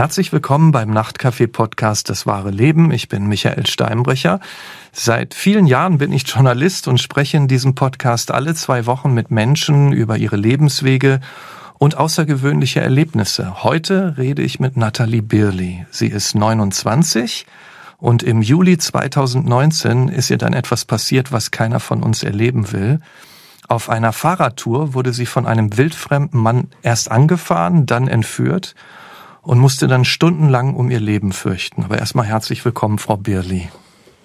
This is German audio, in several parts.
Herzlich willkommen beim Nachtcafé-Podcast Das wahre Leben. Ich bin Michael Steinbrecher. Seit vielen Jahren bin ich Journalist und spreche in diesem Podcast alle zwei Wochen mit Menschen über ihre Lebenswege und außergewöhnliche Erlebnisse. Heute rede ich mit Nathalie Birli. Sie ist 29 und im Juli 2019 ist ihr dann etwas passiert, was keiner von uns erleben will. Auf einer Fahrradtour wurde sie von einem wildfremden Mann erst angefahren, dann entführt und musste dann stundenlang um ihr Leben fürchten. Aber erstmal herzlich willkommen, Frau Birli.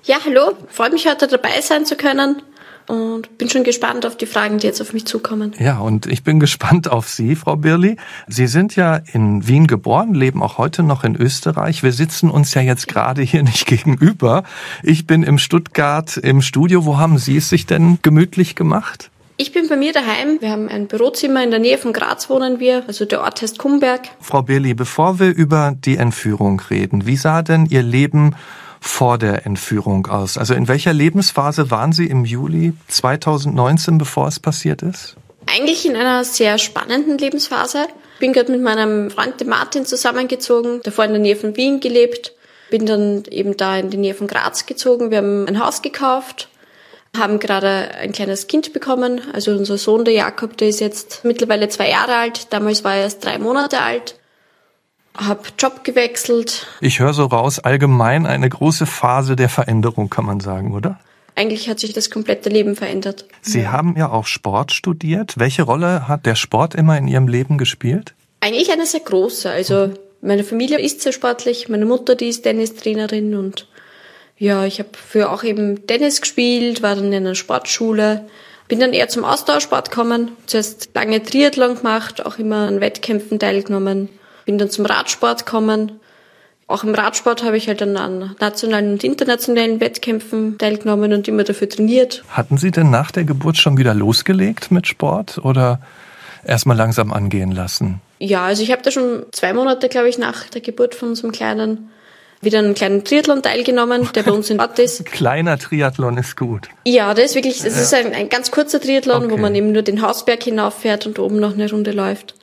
Ja, hallo. Freut mich heute dabei sein zu können und bin schon gespannt auf die Fragen, die jetzt auf mich zukommen. Ja, und ich bin gespannt auf Sie, Frau Birli. Sie sind ja in Wien geboren, leben auch heute noch in Österreich. Wir sitzen uns ja jetzt gerade hier nicht gegenüber. Ich bin im Stuttgart im Studio. Wo haben Sie es sich denn gemütlich gemacht? Ich bin bei mir daheim. Wir haben ein Bürozimmer in der Nähe von Graz wohnen wir. Also der Ort heißt Kumberg. Frau Birli, bevor wir über die Entführung reden, wie sah denn Ihr Leben vor der Entführung aus? Also in welcher Lebensphase waren Sie im Juli 2019, bevor es passiert ist? Eigentlich in einer sehr spannenden Lebensphase. Bin gerade mit meinem Freund dem Martin zusammengezogen, davor in der Nähe von Wien gelebt. Bin dann eben da in die Nähe von Graz gezogen. Wir haben ein Haus gekauft haben gerade ein kleines Kind bekommen. Also unser Sohn, der Jakob, der ist jetzt mittlerweile zwei Jahre alt. Damals war er erst drei Monate alt. Hab Job gewechselt. Ich höre so raus, allgemein eine große Phase der Veränderung, kann man sagen, oder? Eigentlich hat sich das komplette Leben verändert. Sie haben ja auch Sport studiert. Welche Rolle hat der Sport immer in Ihrem Leben gespielt? Eigentlich eine sehr große. Also meine Familie ist sehr sportlich. Meine Mutter, die ist Tennistrainerin und ja, ich habe früher auch eben Tennis gespielt, war dann in einer Sportschule, bin dann eher zum Ausdauersport gekommen, zuerst lange Triathlon gemacht, auch immer an Wettkämpfen teilgenommen, bin dann zum Radsport gekommen. Auch im Radsport habe ich halt dann an nationalen und internationalen Wettkämpfen teilgenommen und immer dafür trainiert. Hatten Sie denn nach der Geburt schon wieder losgelegt mit Sport oder erstmal langsam angehen lassen? Ja, also ich habe da schon zwei Monate, glaube ich, nach der Geburt von unserem Kleinen wieder einen kleinen Triathlon teilgenommen, der bei uns in Ort ist. Kleiner Triathlon ist gut. Ja, das ist wirklich, das ist ein, ein ganz kurzer Triathlon, okay. wo man eben nur den Hausberg hinauffährt und oben noch eine Runde läuft.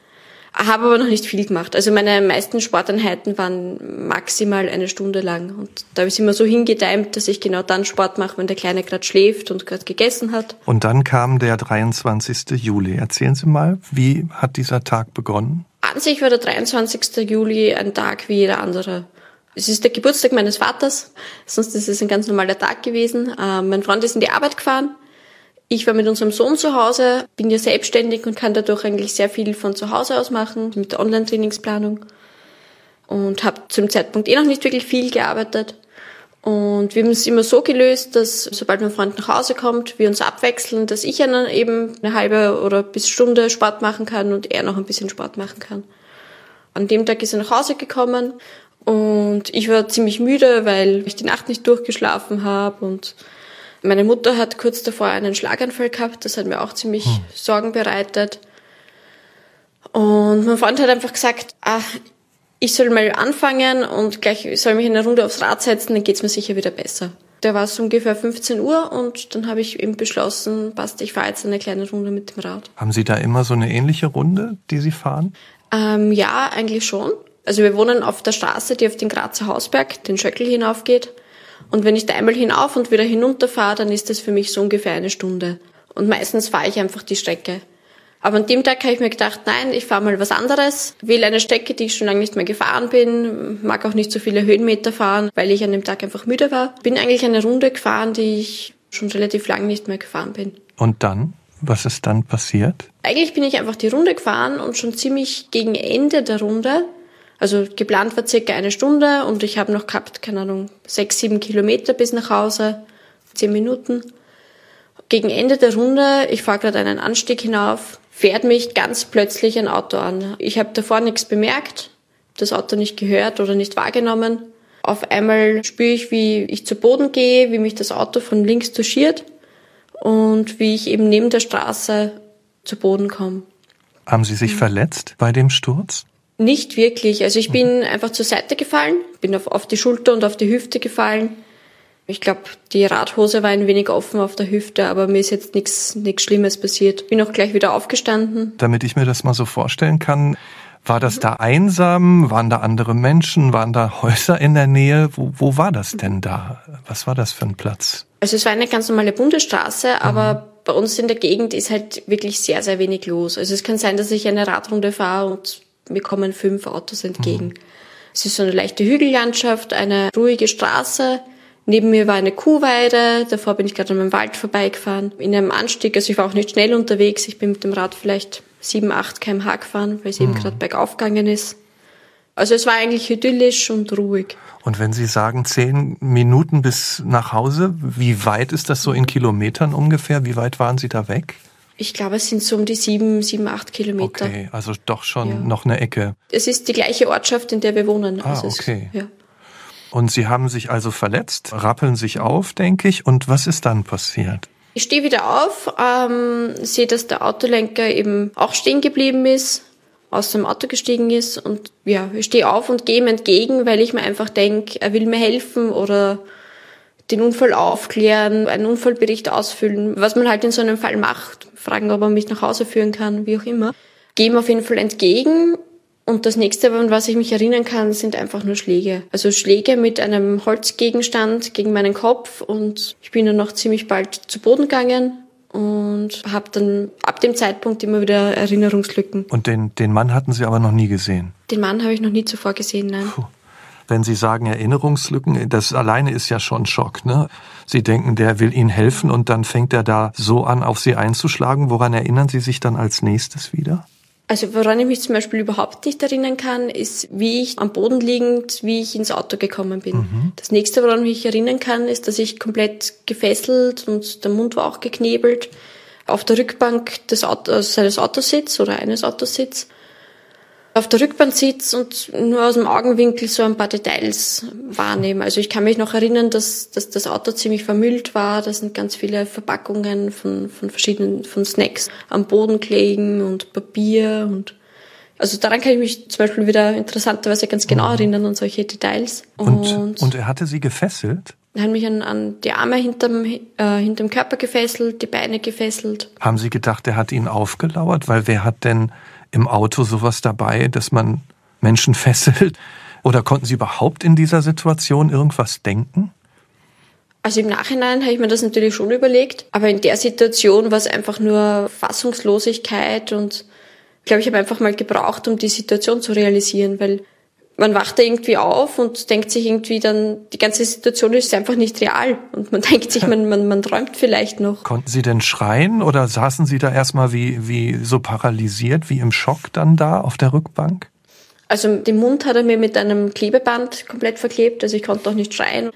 Habe aber noch nicht viel gemacht. Also meine meisten Sporteinheiten waren maximal eine Stunde lang. Und da habe ich immer so hingedeimt, dass ich genau dann Sport mache, wenn der Kleine gerade schläft und gerade gegessen hat. Und dann kam der 23. Juli. Erzählen Sie mal, wie hat dieser Tag begonnen? An sich war der 23. Juli ein Tag wie jeder andere. Es ist der Geburtstag meines Vaters, sonst ist es ein ganz normaler Tag gewesen. Ähm, mein Freund ist in die Arbeit gefahren. Ich war mit unserem Sohn zu Hause, bin ja selbstständig und kann dadurch eigentlich sehr viel von zu Hause aus machen, mit der Online-Trainingsplanung. Und habe zum Zeitpunkt eh noch nicht wirklich viel gearbeitet. Und wir haben es immer so gelöst, dass sobald mein Freund nach Hause kommt, wir uns abwechseln, dass ich dann eben eine halbe oder bis Stunde Sport machen kann und er noch ein bisschen Sport machen kann. An dem Tag ist er nach Hause gekommen und ich war ziemlich müde, weil ich die Nacht nicht durchgeschlafen habe und meine Mutter hat kurz davor einen Schlaganfall gehabt, das hat mir auch ziemlich hm. Sorgen bereitet. Und mein Freund hat einfach gesagt, ah, ich soll mal anfangen und gleich soll mich in eine Runde aufs Rad setzen, dann geht's mir sicher wieder besser. Da war es ungefähr 15 Uhr und dann habe ich eben beschlossen, passt, ich fahre jetzt eine kleine Runde mit dem Rad. Haben Sie da immer so eine ähnliche Runde, die Sie fahren? Ähm, ja, eigentlich schon. Also wir wohnen auf der Straße, die auf den Grazer Hausberg, den Schöckel hinaufgeht. Und wenn ich da einmal hinauf und wieder hinunter fahre, dann ist das für mich so ungefähr eine Stunde. Und meistens fahre ich einfach die Strecke. Aber an dem Tag habe ich mir gedacht, nein, ich fahre mal was anderes, wähle eine Strecke, die ich schon lange nicht mehr gefahren bin, mag auch nicht so viele Höhenmeter fahren, weil ich an dem Tag einfach müde war. Bin eigentlich eine Runde gefahren, die ich schon relativ lang nicht mehr gefahren bin. Und dann? Was ist dann passiert? Eigentlich bin ich einfach die Runde gefahren und schon ziemlich gegen Ende der Runde also geplant war circa eine Stunde und ich habe noch gehabt, keine Ahnung, sechs, sieben Kilometer bis nach Hause, zehn Minuten. Gegen Ende der Runde, ich fahre gerade einen Anstieg hinauf, fährt mich ganz plötzlich ein Auto an. Ich habe davor nichts bemerkt, das Auto nicht gehört oder nicht wahrgenommen. Auf einmal spüre ich, wie ich zu Boden gehe, wie mich das Auto von links touchiert und wie ich eben neben der Straße zu Boden komme. Haben Sie sich mhm. verletzt bei dem Sturz? Nicht wirklich. Also ich bin einfach zur Seite gefallen, bin auf, auf die Schulter und auf die Hüfte gefallen. Ich glaube, die Radhose war ein wenig offen auf der Hüfte, aber mir ist jetzt nichts nichts Schlimmes passiert. Bin auch gleich wieder aufgestanden. Damit ich mir das mal so vorstellen kann, War das da einsam? Waren da andere Menschen? Waren da Häuser in der Nähe? Wo, wo war das denn da? Was war das für ein Platz? Also es war eine ganz normale Bundesstraße, aber mhm. bei uns in der Gegend ist halt wirklich sehr, sehr wenig los. Also es kann sein, dass ich eine Radrunde fahre und mir kommen fünf Autos entgegen. Mhm. Es ist so eine leichte Hügellandschaft, eine ruhige Straße. Neben mir war eine Kuhweide, davor bin ich gerade an einem Wald vorbeigefahren. In einem Anstieg, also ich war auch nicht schnell unterwegs, ich bin mit dem Rad vielleicht 7, 8 kmh gefahren, weil es mhm. eben gerade bergauf gegangen ist. Also es war eigentlich idyllisch und ruhig. Und wenn Sie sagen zehn Minuten bis nach Hause, wie weit ist das so in Kilometern ungefähr? Wie weit waren Sie da weg? Ich glaube, es sind so um die sieben, sieben, acht Kilometer. Okay, also doch schon ja. noch eine Ecke. Es ist die gleiche Ortschaft, in der wir wohnen. Ah, also okay. Es, ja. Und Sie haben sich also verletzt, rappeln sich auf, denke ich. Und was ist dann passiert? Ich stehe wieder auf, ähm, sehe, dass der Autolenker eben auch stehen geblieben ist, aus dem Auto gestiegen ist und ja, ich stehe auf und gehe ihm entgegen, weil ich mir einfach denke, er will mir helfen oder den Unfall aufklären, einen Unfallbericht ausfüllen, was man halt in so einem Fall macht, fragen, ob er mich nach Hause führen kann, wie auch immer. Gehe ihm auf jeden Fall entgegen und das nächste, an was ich mich erinnern kann, sind einfach nur Schläge. Also Schläge mit einem Holzgegenstand gegen meinen Kopf und ich bin dann noch ziemlich bald zu Boden gegangen und habe dann ab dem Zeitpunkt immer wieder Erinnerungslücken. Und den, den Mann hatten Sie aber noch nie gesehen? Den Mann habe ich noch nie zuvor gesehen, nein. Puh. Wenn Sie sagen Erinnerungslücken, das alleine ist ja schon Schock. Ne? Sie denken, der will Ihnen helfen und dann fängt er da so an, auf Sie einzuschlagen. Woran erinnern Sie sich dann als nächstes wieder? Also woran ich mich zum Beispiel überhaupt nicht erinnern kann, ist, wie ich am Boden liegend, wie ich ins Auto gekommen bin. Mhm. Das nächste, woran ich mich erinnern kann, ist, dass ich komplett gefesselt und der Mund war auch geknebelt auf der Rückbank des Autos, seines Autositz oder eines Autositz auf der Rückbahn sitze und nur aus dem Augenwinkel so ein paar Details wahrnehme. Also ich kann mich noch erinnern, dass, dass das Auto ziemlich vermüllt war. Da sind ganz viele Verpackungen von, von verschiedenen von Snacks am Boden gelegen und Papier und also daran kann ich mich zum Beispiel wieder interessanterweise ganz genau mhm. erinnern an solche Details. Und, und, und er hatte sie gefesselt? Er hat mich an, an die Arme hinterm, äh, hinterm Körper gefesselt, die Beine gefesselt. Haben Sie gedacht, er hat ihn aufgelauert? Weil wer hat denn im Auto sowas dabei, dass man Menschen fesselt? Oder konnten Sie überhaupt in dieser Situation irgendwas denken? Also im Nachhinein habe ich mir das natürlich schon überlegt, aber in der Situation war es einfach nur Fassungslosigkeit und ich glaube, ich habe einfach mal gebraucht, um die Situation zu realisieren, weil man wacht da irgendwie auf und denkt sich irgendwie dann, die ganze Situation ist einfach nicht real. Und man denkt sich, man, man, man träumt vielleicht noch. Konnten Sie denn schreien oder saßen Sie da erstmal wie, wie so paralysiert, wie im Schock dann da auf der Rückbank? Also den Mund hat er mir mit einem Klebeband komplett verklebt, also ich konnte auch nicht schreien.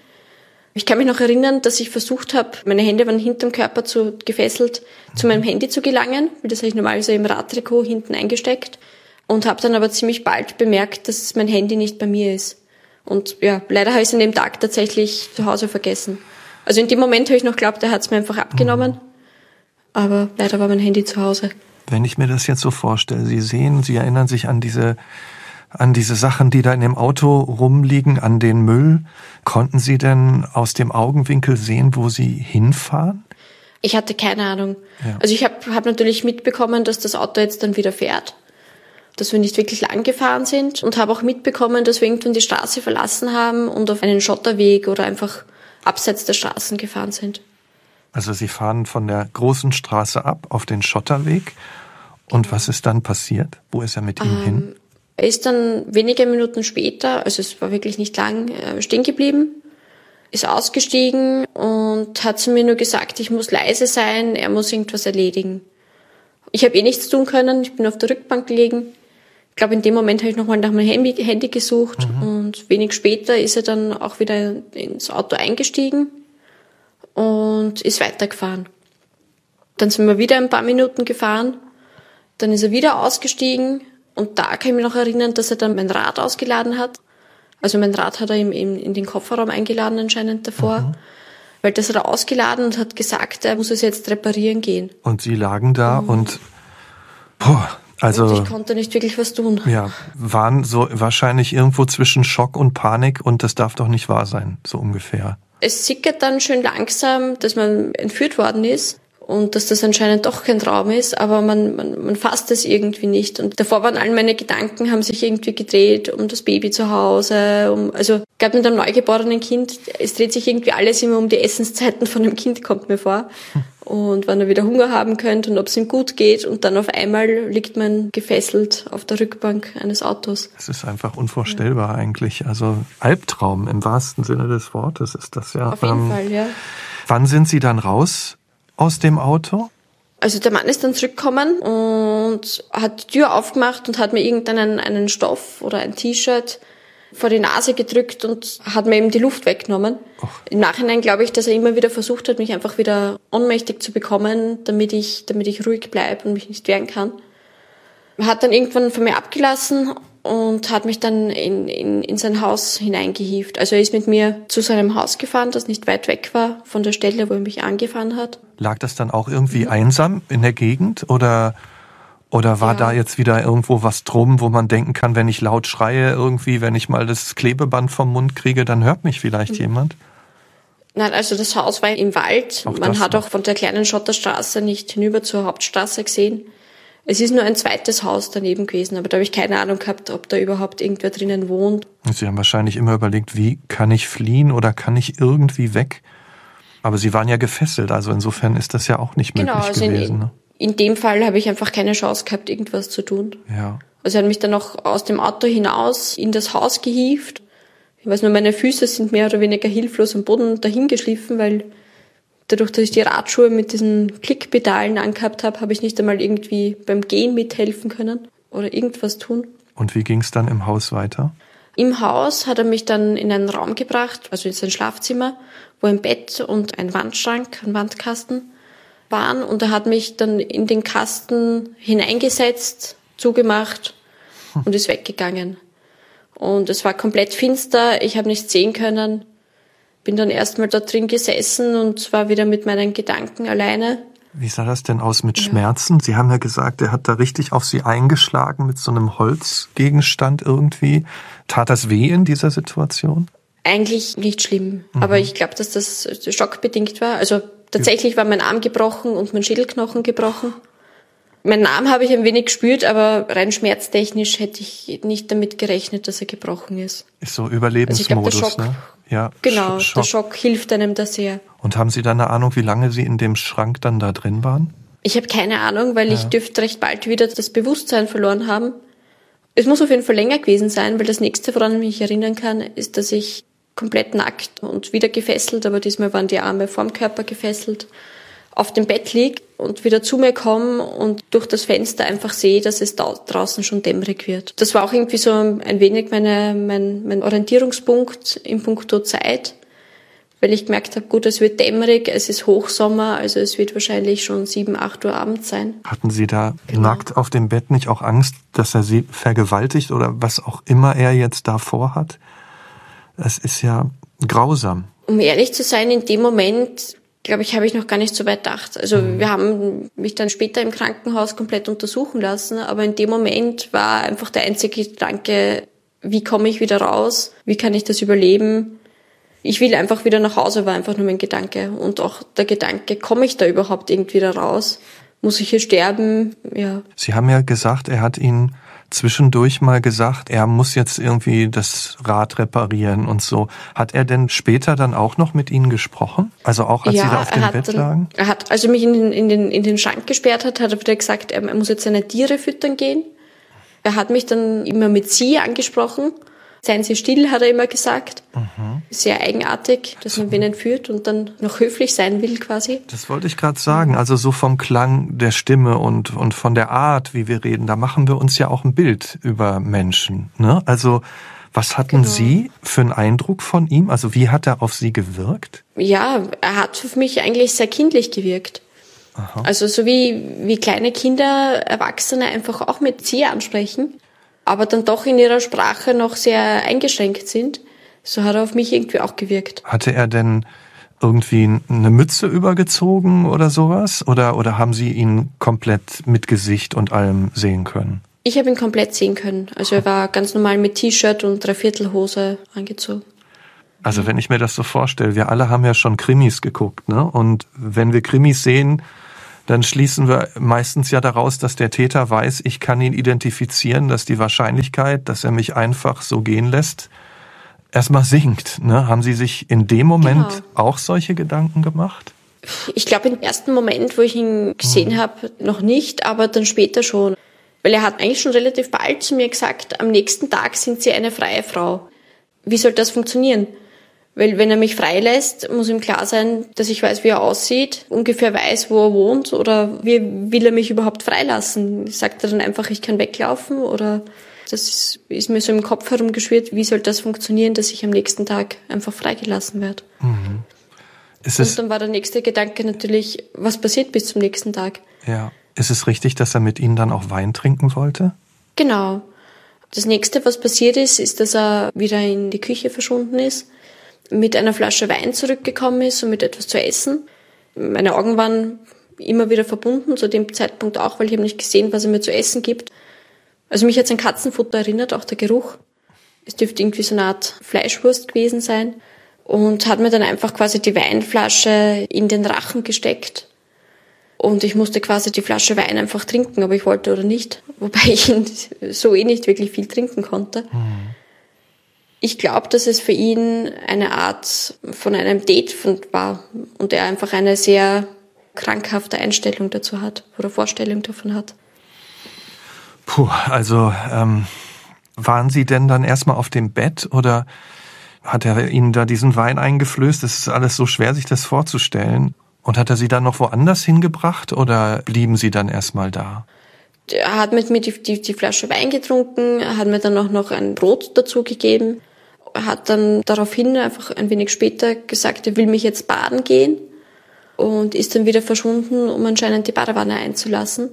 Ich kann mich noch erinnern, dass ich versucht habe, meine Hände waren hinterm Körper zu, gefesselt, zu meinem Handy zu gelangen, weil das habe ich normalerweise im Radtrikot hinten eingesteckt und habe dann aber ziemlich bald bemerkt, dass mein Handy nicht bei mir ist. Und ja, leider habe ich es an dem Tag tatsächlich zu Hause vergessen. Also in dem Moment habe ich noch geglaubt, er hat es mir einfach abgenommen. Mhm. Aber leider war mein Handy zu Hause. Wenn ich mir das jetzt so vorstelle, Sie sehen, Sie erinnern sich an diese, an diese Sachen, die da in dem Auto rumliegen, an den Müll. Konnten Sie denn aus dem Augenwinkel sehen, wo Sie hinfahren? Ich hatte keine Ahnung. Ja. Also ich habe hab natürlich mitbekommen, dass das Auto jetzt dann wieder fährt dass wir nicht wirklich lang gefahren sind und habe auch mitbekommen, dass wir irgendwann die Straße verlassen haben und auf einen Schotterweg oder einfach abseits der Straßen gefahren sind. Also Sie fahren von der großen Straße ab auf den Schotterweg. Und was ist dann passiert? Wo ist er mit Ihnen ähm, hin? Er ist dann wenige Minuten später, also es war wirklich nicht lang, äh, stehen geblieben, ist ausgestiegen und hat zu mir nur gesagt, ich muss leise sein, er muss irgendwas erledigen. Ich habe eh nichts tun können, ich bin auf der Rückbank gelegen glaube, in dem Moment habe ich nochmal nach meinem Handy, Handy gesucht mhm. und wenig später ist er dann auch wieder ins Auto eingestiegen und ist weitergefahren. Dann sind wir wieder ein paar Minuten gefahren, dann ist er wieder ausgestiegen und da kann ich mich noch erinnern, dass er dann mein Rad ausgeladen hat. Also mein Rad hat er ihm in den Kofferraum eingeladen anscheinend davor. Mhm. Weil das hat er ausgeladen und hat gesagt, er muss es jetzt reparieren gehen. Und Sie lagen da mhm. und boah, also, und ich konnte nicht wirklich was tun. Ja, waren so wahrscheinlich irgendwo zwischen Schock und Panik und das darf doch nicht wahr sein, so ungefähr. Es sickert dann schön langsam, dass man entführt worden ist und dass das anscheinend doch kein Traum ist, aber man, man, man fasst es irgendwie nicht. Und davor waren all meine Gedanken, haben sich irgendwie gedreht um das Baby zu Hause, um, also gerade mit einem neugeborenen Kind, es dreht sich irgendwie alles immer um die Essenszeiten von dem Kind, kommt mir vor. Und wann er wieder Hunger haben könnte und ob es ihm gut geht. Und dann auf einmal liegt man gefesselt auf der Rückbank eines Autos. Es ist einfach unvorstellbar ja. eigentlich. Also Albtraum im wahrsten Sinne des Wortes ist das ja. Auf jeden ähm, Fall, ja. Wann sind Sie dann raus aus dem Auto? Also der Mann ist dann zurückgekommen und hat die Tür aufgemacht und hat mir irgendeinen einen Stoff oder ein T-Shirt vor die Nase gedrückt und hat mir eben die Luft weggenommen. Och. Im Nachhinein glaube ich, dass er immer wieder versucht hat, mich einfach wieder ohnmächtig zu bekommen, damit ich, damit ich ruhig bleibe und mich nicht wehren kann. Er hat dann irgendwann von mir abgelassen und hat mich dann in, in, in sein Haus hineingehievt. Also er ist mit mir zu seinem Haus gefahren, das nicht weit weg war von der Stelle, wo er mich angefahren hat. Lag das dann auch irgendwie mhm. einsam in der Gegend oder, oder war ja. da jetzt wieder irgendwo was drum, wo man denken kann, wenn ich laut schreie irgendwie, wenn ich mal das Klebeband vom Mund kriege, dann hört mich vielleicht mhm. jemand? Nein, also das Haus war im Wald. Auch man hat auch von der kleinen Schotterstraße nicht hinüber zur Hauptstraße gesehen. Es ist nur ein zweites Haus daneben gewesen, aber da habe ich keine Ahnung gehabt, ob da überhaupt irgendwer drinnen wohnt. Sie haben wahrscheinlich immer überlegt, wie kann ich fliehen oder kann ich irgendwie weg? Aber Sie waren ja gefesselt, also insofern ist das ja auch nicht möglich genau, also gewesen. Ne? In dem Fall habe ich einfach keine Chance gehabt, irgendwas zu tun. Ja. Also er hat mich dann auch aus dem Auto hinaus in das Haus gehievt. Ich weiß nur, meine Füße sind mehr oder weniger hilflos am Boden dahingeschliffen, weil dadurch, dass ich die Radschuhe mit diesen Klickpedalen angehabt habe, habe ich nicht einmal irgendwie beim Gehen mithelfen können oder irgendwas tun. Und wie ging es dann im Haus weiter? Im Haus hat er mich dann in einen Raum gebracht, also in sein Schlafzimmer, wo ein Bett und ein Wandschrank, ein Wandkasten waren. Und er hat mich dann in den Kasten hineingesetzt, zugemacht hm. und ist weggegangen. Und es war komplett finster, ich habe nichts sehen können bin dann erstmal da drin gesessen und war wieder mit meinen Gedanken alleine. Wie sah das denn aus mit ja. Schmerzen? Sie haben ja gesagt, er hat da richtig auf Sie eingeschlagen mit so einem Holzgegenstand irgendwie. Tat das weh in dieser Situation? Eigentlich nicht schlimm, mhm. aber ich glaube, dass das schockbedingt war. Also tatsächlich war mein Arm gebrochen und mein Schädelknochen gebrochen. Mein Arm habe ich ein wenig gespürt, aber rein schmerztechnisch hätte ich nicht damit gerechnet, dass er gebrochen ist. Ist so Überlebensmodus, also glaub, ne? Ja. Genau, Schock. der Schock hilft einem da sehr. Und haben Sie dann eine Ahnung, wie lange Sie in dem Schrank dann da drin waren? Ich habe keine Ahnung, weil ja. ich dürfte recht bald wieder das Bewusstsein verloren haben. Es muss auf jeden Fall länger gewesen sein, weil das nächste, woran ich mich erinnern kann, ist, dass ich komplett nackt und wieder gefesselt, aber diesmal waren die Arme vorm Körper gefesselt, auf dem Bett liegt und wieder zu mir komme und durch das Fenster einfach sehe, dass es da draußen schon dämmerig wird. Das war auch irgendwie so ein wenig meine, mein, mein Orientierungspunkt in puncto Zeit, weil ich gemerkt habe, gut, es wird dämmerig, es ist Hochsommer, also es wird wahrscheinlich schon sieben, acht Uhr abends sein. Hatten Sie da genau. nackt auf dem Bett nicht auch Angst, dass er Sie vergewaltigt oder was auch immer er jetzt da vorhat? Es ist ja grausam. Um ehrlich zu sein, in dem Moment glaube ich, habe ich noch gar nicht so weit gedacht. Also mhm. wir haben mich dann später im Krankenhaus komplett untersuchen lassen, aber in dem Moment war einfach der einzige Gedanke, wie komme ich wieder raus? Wie kann ich das überleben? Ich will einfach wieder nach Hause, war einfach nur mein Gedanke. Und auch der Gedanke, komme ich da überhaupt irgendwie wieder raus? Muss ich hier sterben? Ja. Sie haben ja gesagt, er hat Ihnen zwischendurch mal gesagt, er muss jetzt irgendwie das Rad reparieren und so. Hat er denn später dann auch noch mit Ihnen gesprochen? Also auch als ja, Sie da auf dem Bett dann, lagen? Er hat, also mich in den, in, den, in den Schrank gesperrt hat, hat er wieder gesagt, er muss jetzt seine Tiere füttern gehen. Er hat mich dann immer mit Sie angesprochen Seien Sie still, hat er immer gesagt. Mhm. Sehr eigenartig, dass man wen entführt und dann noch höflich sein will quasi. Das wollte ich gerade sagen. Also so vom Klang der Stimme und, und von der Art, wie wir reden, da machen wir uns ja auch ein Bild über Menschen. Ne? Also was hatten genau. Sie für einen Eindruck von ihm? Also wie hat er auf Sie gewirkt? Ja, er hat für mich eigentlich sehr kindlich gewirkt. Aha. Also so wie, wie kleine Kinder Erwachsene einfach auch mit Sie ansprechen aber dann doch in ihrer Sprache noch sehr eingeschränkt sind. So hat er auf mich irgendwie auch gewirkt. Hatte er denn irgendwie eine Mütze übergezogen oder sowas? Oder, oder haben Sie ihn komplett mit Gesicht und allem sehen können? Ich habe ihn komplett sehen können. Also er war ganz normal mit T-Shirt und Dreiviertelhose angezogen. Also wenn ich mir das so vorstelle, wir alle haben ja schon Krimis geguckt, ne? Und wenn wir Krimis sehen, dann schließen wir meistens ja daraus, dass der Täter weiß, ich kann ihn identifizieren, dass die Wahrscheinlichkeit, dass er mich einfach so gehen lässt, erstmal sinkt. Ne? Haben Sie sich in dem Moment genau. auch solche Gedanken gemacht? Ich glaube, im ersten Moment, wo ich ihn gesehen hm. habe, noch nicht, aber dann später schon. Weil er hat eigentlich schon relativ bald zu mir gesagt, am nächsten Tag sind Sie eine freie Frau. Wie soll das funktionieren? Weil wenn er mich freilässt, muss ihm klar sein, dass ich weiß, wie er aussieht, ungefähr weiß, wo er wohnt oder wie will er mich überhaupt freilassen? Sagt er dann einfach, ich kann weglaufen oder das ist mir so im Kopf herumgeschwirrt, wie soll das funktionieren, dass ich am nächsten Tag einfach freigelassen werde? Mhm. Und dann war der nächste Gedanke natürlich, was passiert bis zum nächsten Tag? Ja. Ist es richtig, dass er mit Ihnen dann auch Wein trinken wollte? Genau. Das nächste, was passiert ist, ist, dass er wieder in die Küche verschwunden ist mit einer Flasche Wein zurückgekommen ist und mit etwas zu essen. Meine Augen waren immer wieder verbunden, zu dem Zeitpunkt auch, weil ich habe nicht gesehen, was er mir zu essen gibt. Also mich hat sein Katzenfutter erinnert, auch der Geruch. Es dürfte irgendwie so eine Art Fleischwurst gewesen sein. Und hat mir dann einfach quasi die Weinflasche in den Rachen gesteckt. Und ich musste quasi die Flasche Wein einfach trinken, ob ich wollte oder nicht. Wobei ich so eh nicht wirklich viel trinken konnte. Mhm. Ich glaube, dass es für ihn eine Art von einem Date war und er einfach eine sehr krankhafte Einstellung dazu hat oder Vorstellung davon hat. Puh, also ähm, waren Sie denn dann erstmal auf dem Bett oder hat er Ihnen da diesen Wein eingeflößt? Es ist alles so schwer, sich das vorzustellen. Und hat er Sie dann noch woanders hingebracht oder blieben Sie dann erstmal da? Er hat mit mir die, die, die Flasche Wein getrunken, hat mir dann auch noch ein Brot dazu gegeben, hat dann daraufhin einfach ein wenig später gesagt, er will mich jetzt baden gehen und ist dann wieder verschwunden, um anscheinend die Badewanne einzulassen.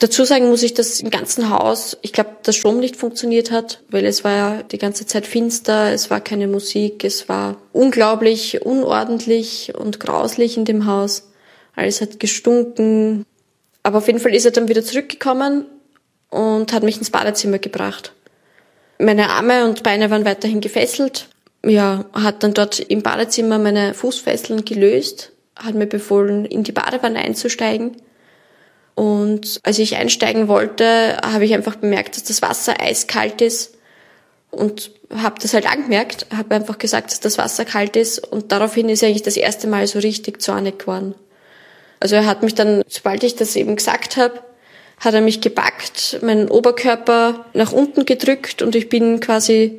Dazu sagen muss ich, dass im ganzen Haus, ich glaube, das Strom nicht funktioniert hat, weil es war ja die ganze Zeit finster, es war keine Musik, es war unglaublich unordentlich und grauslich in dem Haus. Alles hat gestunken, aber auf jeden Fall ist er dann wieder zurückgekommen und hat mich ins Badezimmer gebracht. Meine Arme und Beine waren weiterhin gefesselt. Ja, hat dann dort im Badezimmer meine Fußfesseln gelöst, hat mir befohlen, in die Badewanne einzusteigen. Und als ich einsteigen wollte, habe ich einfach bemerkt, dass das Wasser eiskalt ist und habe das halt angemerkt, habe einfach gesagt, dass das Wasser kalt ist und daraufhin ist eigentlich das erste Mal so richtig zornig geworden. Also er hat mich dann, sobald ich das eben gesagt habe, hat er mich gepackt, meinen Oberkörper nach unten gedrückt und ich bin quasi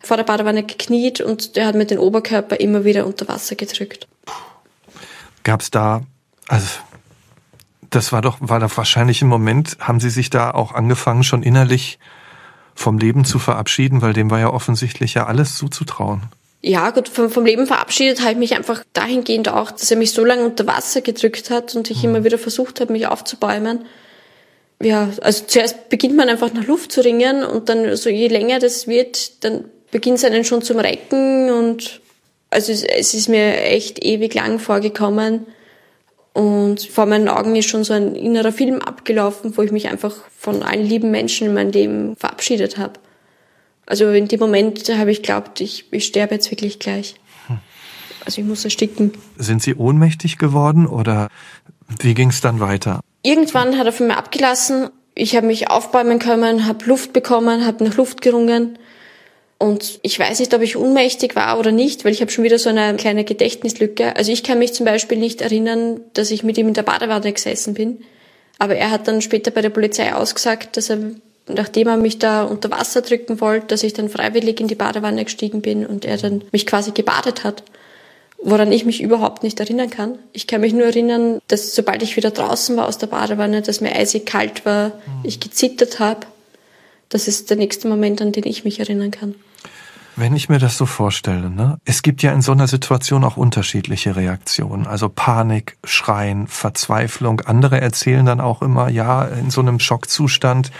vor der Badewanne gekniet und der hat mir den Oberkörper immer wieder unter Wasser gedrückt. Gab es da, also das war doch, war doch wahrscheinlich im Moment, haben Sie sich da auch angefangen, schon innerlich vom Leben zu verabschieden, weil dem war ja offensichtlich ja alles zuzutrauen ja, gut, vom, vom Leben verabschiedet habe ich mich einfach dahingehend auch, dass er mich so lange unter Wasser gedrückt hat und ich mhm. immer wieder versucht habe, mich aufzubäumen. Ja, also zuerst beginnt man einfach nach Luft zu ringen und dann, so je länger das wird, dann beginnt es einen schon zum Recken und also es, es ist mir echt ewig lang vorgekommen. Und vor meinen Augen ist schon so ein innerer Film abgelaufen, wo ich mich einfach von allen lieben Menschen in meinem Leben verabschiedet habe. Also in dem Moment habe ich glaubt, ich, ich sterbe jetzt wirklich gleich. Also ich muss ersticken. Sind Sie ohnmächtig geworden oder wie ging es dann weiter? Irgendwann hat er von mir abgelassen. Ich habe mich aufbäumen können, habe Luft bekommen, habe nach Luft gerungen. Und ich weiß nicht, ob ich ohnmächtig war oder nicht, weil ich habe schon wieder so eine kleine Gedächtnislücke. Also ich kann mich zum Beispiel nicht erinnern, dass ich mit ihm in der Badewanne gesessen bin. Aber er hat dann später bei der Polizei ausgesagt, dass er nachdem er mich da unter Wasser drücken wollte, dass ich dann freiwillig in die Badewanne gestiegen bin und er dann mich quasi gebadet hat, woran ich mich überhaupt nicht erinnern kann. Ich kann mich nur erinnern, dass sobald ich wieder draußen war aus der Badewanne, dass mir eisig kalt war, ich gezittert habe. Das ist der nächste Moment, an den ich mich erinnern kann. Wenn ich mir das so vorstelle, ne? Es gibt ja in so einer Situation auch unterschiedliche Reaktionen. Also Panik, Schreien, Verzweiflung. Andere erzählen dann auch immer, ja, in so einem Schockzustand,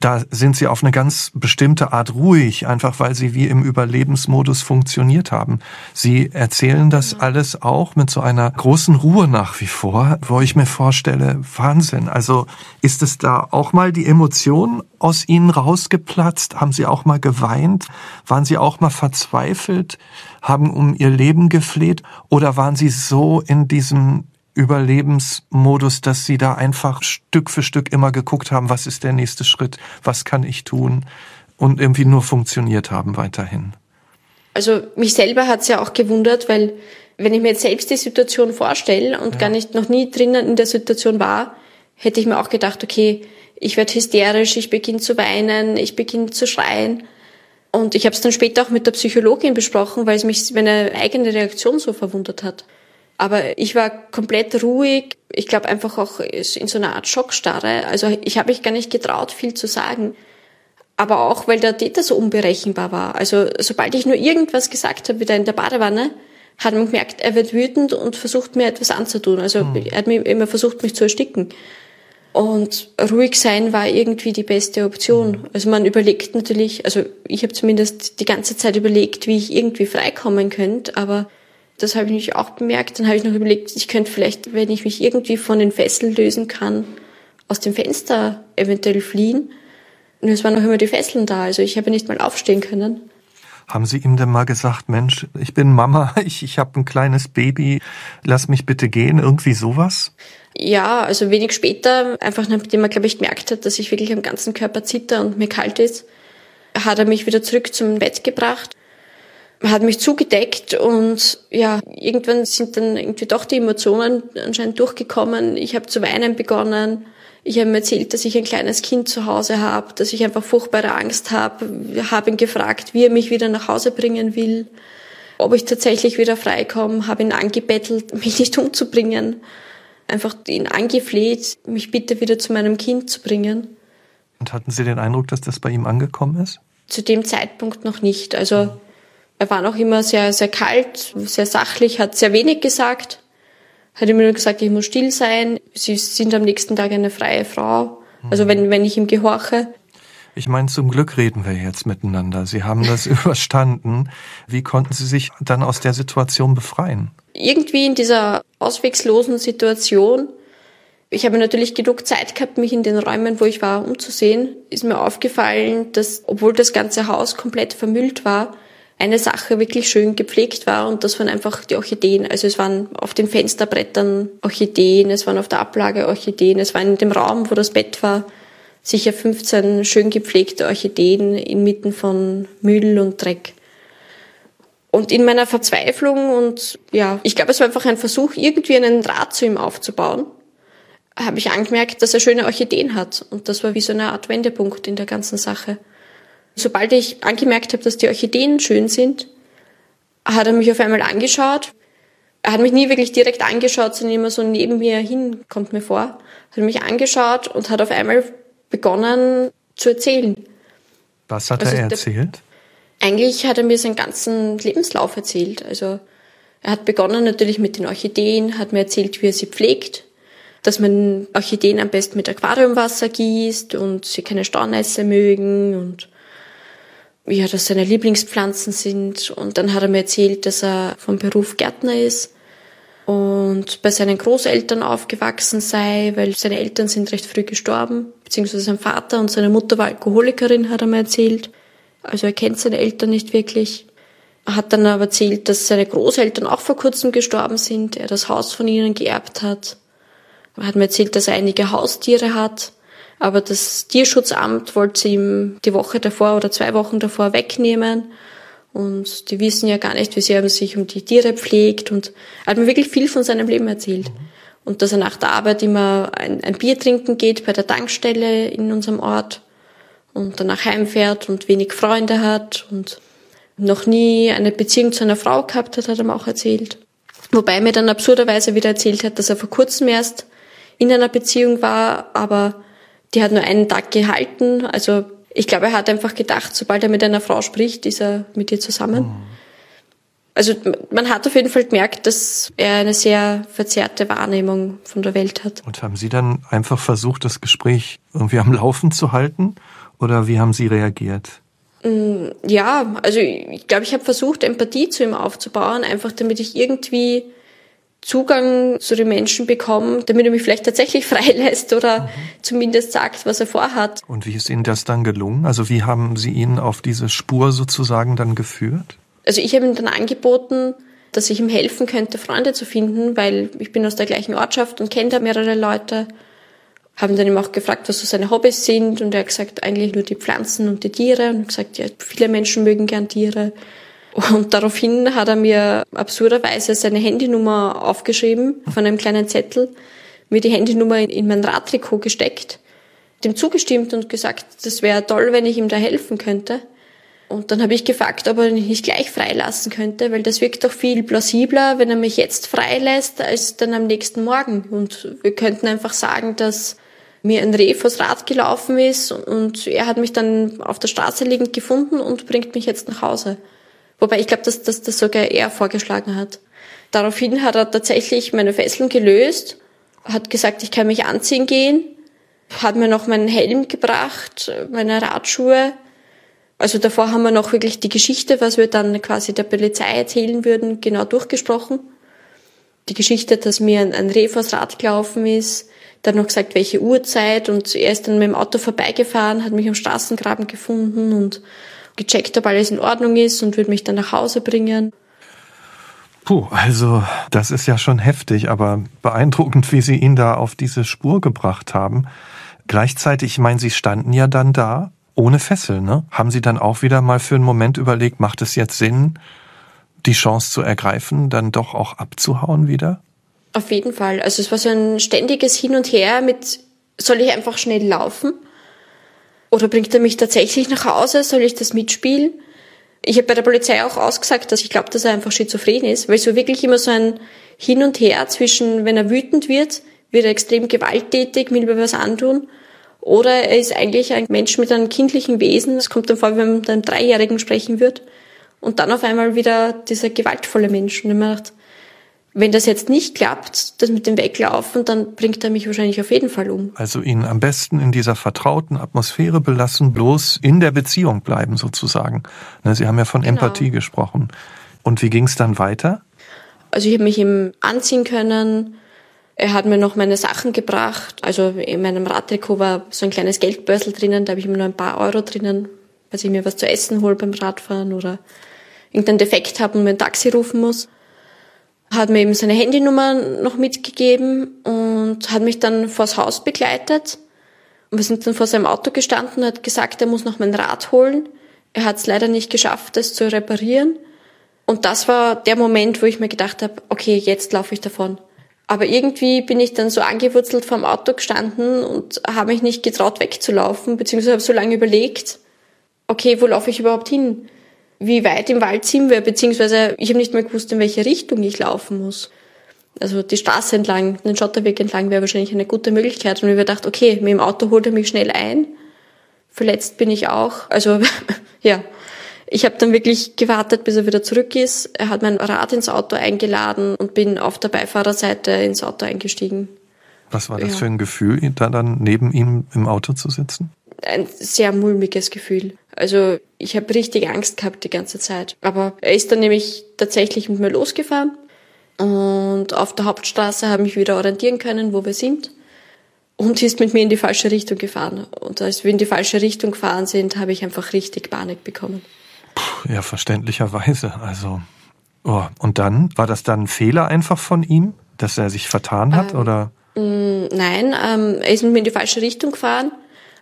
da sind sie auf eine ganz bestimmte Art ruhig, einfach weil sie wie im Überlebensmodus funktioniert haben. Sie erzählen das mhm. alles auch mit so einer großen Ruhe nach wie vor, wo ich mir vorstelle, Wahnsinn. Also ist es da auch mal die Emotion aus ihnen rausgeplatzt? Haben sie auch mal geweint? Waren sie auch mal verzweifelt? Haben um ihr Leben gefleht? Oder waren sie so in diesem Überlebensmodus, dass Sie da einfach Stück für Stück immer geguckt haben, was ist der nächste Schritt, was kann ich tun und irgendwie nur funktioniert haben weiterhin? Also mich selber hat's ja auch gewundert, weil wenn ich mir jetzt selbst die Situation vorstelle und ja. gar nicht noch nie drinnen in der Situation war, hätte ich mir auch gedacht, okay, ich werde hysterisch, ich beginne zu weinen, ich beginne zu schreien. Und ich habe es dann später auch mit der Psychologin besprochen, weil es mich meine eigene Reaktion so verwundert hat. Aber ich war komplett ruhig. Ich glaube einfach auch in so einer Art Schockstarre. Also ich habe mich gar nicht getraut, viel zu sagen. Aber auch, weil der Täter so unberechenbar war. Also sobald ich nur irgendwas gesagt habe, wieder in der Badewanne, hat man gemerkt, er wird wütend und versucht mir etwas anzutun. Also mhm. er hat mir immer versucht, mich zu ersticken. Und ruhig sein war irgendwie die beste Option. Mhm. Also man überlegt natürlich, also ich habe zumindest die ganze Zeit überlegt, wie ich irgendwie freikommen könnte, aber das habe ich mich auch bemerkt. Dann habe ich noch überlegt, ich könnte vielleicht, wenn ich mich irgendwie von den Fesseln lösen kann, aus dem Fenster eventuell fliehen. Und es waren noch immer die Fesseln da, also ich habe nicht mal aufstehen können. Haben Sie ihm denn mal gesagt, Mensch, ich bin Mama, ich, ich habe ein kleines Baby, lass mich bitte gehen, irgendwie sowas? Ja, also wenig später, einfach nachdem er, glaube ich, gemerkt hat, dass ich wirklich am ganzen Körper zitter und mir kalt ist, hat er mich wieder zurück zum Bett gebracht hat mich zugedeckt und ja, irgendwann sind dann irgendwie doch die Emotionen anscheinend durchgekommen. Ich habe zu weinen begonnen. Ich habe ihm erzählt, dass ich ein kleines Kind zu Hause habe, dass ich einfach furchtbare Angst habe. Ich habe ihn gefragt, wie er mich wieder nach Hause bringen will, ob ich tatsächlich wieder freikomme, habe ihn angebettelt, mich nicht umzubringen, einfach ihn angefleht, mich bitte wieder zu meinem Kind zu bringen. Und hatten Sie den Eindruck, dass das bei ihm angekommen ist? Zu dem Zeitpunkt noch nicht. Also er war noch immer sehr, sehr kalt, sehr sachlich, hat sehr wenig gesagt. Hat immer nur gesagt, ich muss still sein. Sie sind am nächsten Tag eine freie Frau. Also wenn, wenn ich ihm gehorche. Ich meine, zum Glück reden wir jetzt miteinander. Sie haben das überstanden. Wie konnten Sie sich dann aus der Situation befreien? Irgendwie in dieser auswegslosen Situation. Ich habe natürlich genug Zeit gehabt, mich in den Räumen, wo ich war, umzusehen. Ist mir aufgefallen, dass, obwohl das ganze Haus komplett vermüllt war, eine Sache wirklich schön gepflegt war und das waren einfach die Orchideen. Also es waren auf den Fensterbrettern Orchideen, es waren auf der Ablage Orchideen, es war in dem Raum, wo das Bett war, sicher 15 schön gepflegte Orchideen inmitten von Müll und Dreck. Und in meiner Verzweiflung und ja, ich glaube, es war einfach ein Versuch, irgendwie einen Draht zu ihm aufzubauen, habe ich angemerkt, dass er schöne Orchideen hat. Und das war wie so eine Art Wendepunkt in der ganzen Sache. Sobald ich angemerkt habe, dass die Orchideen schön sind, hat er mich auf einmal angeschaut. Er hat mich nie wirklich direkt angeschaut, sondern immer so neben mir hin, kommt mir vor. Hat mich angeschaut und hat auf einmal begonnen zu erzählen. Was hat also er erzählt? Der, eigentlich hat er mir seinen ganzen Lebenslauf erzählt. Also er hat begonnen natürlich mit den Orchideen, hat mir erzählt, wie er sie pflegt, dass man Orchideen am besten mit Aquariumwasser gießt und sie keine Staunässe mögen und ja, dass seine Lieblingspflanzen sind. Und dann hat er mir erzählt, dass er vom Beruf Gärtner ist und bei seinen Großeltern aufgewachsen sei, weil seine Eltern sind recht früh gestorben, beziehungsweise sein Vater und seine Mutter war Alkoholikerin, hat er mir erzählt. Also er kennt seine Eltern nicht wirklich. Er hat dann aber erzählt, dass seine Großeltern auch vor kurzem gestorben sind, er das Haus von ihnen geerbt hat. Er hat mir erzählt, dass er einige Haustiere hat aber das Tierschutzamt wollte sie ihm die Woche davor oder zwei Wochen davor wegnehmen. Und die wissen ja gar nicht, wie sehr er sich um die Tiere pflegt. Und er hat mir wirklich viel von seinem Leben erzählt. Mhm. Und dass er nach der Arbeit immer ein, ein Bier trinken geht bei der Tankstelle in unserem Ort und danach heimfährt und wenig Freunde hat und noch nie eine Beziehung zu einer Frau gehabt hat, hat er mir auch erzählt. Wobei er mir dann absurderweise wieder erzählt hat, dass er vor kurzem erst in einer Beziehung war, aber die hat nur einen Tag gehalten. Also ich glaube, er hat einfach gedacht, sobald er mit einer Frau spricht, ist er mit ihr zusammen. Mhm. Also man hat auf jeden Fall gemerkt, dass er eine sehr verzerrte Wahrnehmung von der Welt hat. Und haben Sie dann einfach versucht, das Gespräch irgendwie am Laufen zu halten? Oder wie haben Sie reagiert? Mm, ja, also ich glaube, ich habe versucht, Empathie zu ihm aufzubauen, einfach damit ich irgendwie Zugang zu den Menschen bekommen, damit er mich vielleicht tatsächlich freilässt oder mhm. zumindest sagt, was er vorhat. Und wie ist Ihnen das dann gelungen? Also wie haben Sie ihn auf diese Spur sozusagen dann geführt? Also ich habe ihm dann angeboten, dass ich ihm helfen könnte, Freunde zu finden, weil ich bin aus der gleichen Ortschaft und kenne da mehrere Leute. Haben dann ihm auch gefragt, was so seine Hobbys sind und er hat gesagt, eigentlich nur die Pflanzen und die Tiere und gesagt, ja, viele Menschen mögen gern Tiere. Und daraufhin hat er mir absurderweise seine Handynummer aufgeschrieben von einem kleinen Zettel, mir die Handynummer in mein Radtrikot gesteckt, dem zugestimmt und gesagt, das wäre toll, wenn ich ihm da helfen könnte. Und dann habe ich gefragt, ob er mich nicht gleich freilassen könnte, weil das wirkt doch viel plausibler, wenn er mich jetzt freilässt, als dann am nächsten Morgen. Und wir könnten einfach sagen, dass mir ein Reh vors Rad gelaufen ist und er hat mich dann auf der Straße liegend gefunden und bringt mich jetzt nach Hause. Wobei ich glaube, dass, dass das sogar er vorgeschlagen hat. Daraufhin hat er tatsächlich meine Fesseln gelöst, hat gesagt, ich kann mich anziehen gehen, hat mir noch meinen Helm gebracht, meine Radschuhe, also davor haben wir noch wirklich die Geschichte, was wir dann quasi der Polizei erzählen würden, genau durchgesprochen. Die Geschichte, dass mir ein, ein Reh vors Rad gelaufen ist, dann noch gesagt, welche Uhrzeit und er ist dann mit dem Auto vorbeigefahren, hat mich am Straßengraben gefunden und gecheckt, ob alles in Ordnung ist und würde mich dann nach Hause bringen. Puh, also das ist ja schon heftig, aber beeindruckend, wie Sie ihn da auf diese Spur gebracht haben. Gleichzeitig, ich meine, Sie standen ja dann da ohne Fessel, ne? Haben Sie dann auch wieder mal für einen Moment überlegt, macht es jetzt Sinn, die Chance zu ergreifen, dann doch auch abzuhauen wieder? Auf jeden Fall. Also es war so ein ständiges Hin und Her mit, soll ich einfach schnell laufen? Oder bringt er mich tatsächlich nach Hause? Soll ich das mitspielen? Ich habe bei der Polizei auch ausgesagt, dass ich glaube, dass er einfach schizophren ist, weil so wirklich immer so ein Hin und Her zwischen, wenn er wütend wird, wird er extrem gewalttätig, will mir was antun oder er ist eigentlich ein Mensch mit einem kindlichen Wesen. Es kommt dann vor, wenn man mit einem Dreijährigen sprechen wird. Und dann auf einmal wieder dieser gewaltvolle Mensch. Und man dachte, wenn das jetzt nicht klappt, das mit dem Weglaufen, dann bringt er mich wahrscheinlich auf jeden Fall um. Also ihn am besten in dieser vertrauten Atmosphäre belassen, bloß in der Beziehung bleiben sozusagen. Ne, Sie haben ja von genau. Empathie gesprochen. Und wie ging es dann weiter? Also ich habe mich ihm anziehen können, er hat mir noch meine Sachen gebracht. Also in meinem Radtrikot war so ein kleines Geldbörsel drinnen, da habe ich immer nur ein paar Euro drinnen, falls ich mir was zu essen hole beim Radfahren oder irgendeinen Defekt habe und mir ein Taxi rufen muss. Hat mir eben seine Handynummer noch mitgegeben und hat mich dann vors Haus begleitet. Und wir sind dann vor seinem Auto gestanden und hat gesagt, er muss noch mein Rad holen. Er hat es leider nicht geschafft, es zu reparieren. Und das war der Moment, wo ich mir gedacht habe, okay, jetzt laufe ich davon. Aber irgendwie bin ich dann so angewurzelt vom Auto gestanden und habe mich nicht getraut wegzulaufen, beziehungsweise habe so lange überlegt, okay, wo laufe ich überhaupt hin? Wie weit im Wald sind wir? Beziehungsweise ich habe nicht mehr gewusst, in welche Richtung ich laufen muss. Also die Straße entlang, den Schotterweg entlang wäre wahrscheinlich eine gute Möglichkeit. Und ich habe gedacht, okay, mit dem Auto holt er mich schnell ein. Verletzt bin ich auch. Also ja, ich habe dann wirklich gewartet, bis er wieder zurück ist. Er hat mein Rad ins Auto eingeladen und bin auf der Beifahrerseite ins Auto eingestiegen. Was war das ja. für ein Gefühl, da dann neben ihm im Auto zu sitzen? Ein sehr mulmiges Gefühl. Also ich habe richtig Angst gehabt die ganze Zeit. Aber er ist dann nämlich tatsächlich mit mir losgefahren und auf der Hauptstraße habe ich wieder orientieren können, wo wir sind und ist mit mir in die falsche Richtung gefahren. Und als wir in die falsche Richtung gefahren sind, habe ich einfach richtig Panik bekommen. Ja, verständlicherweise. Also, oh. und dann war das dann ein Fehler einfach von ihm, dass er sich vertan hat, ähm, oder? Mm, nein, ähm, er ist mit mir in die falsche Richtung gefahren,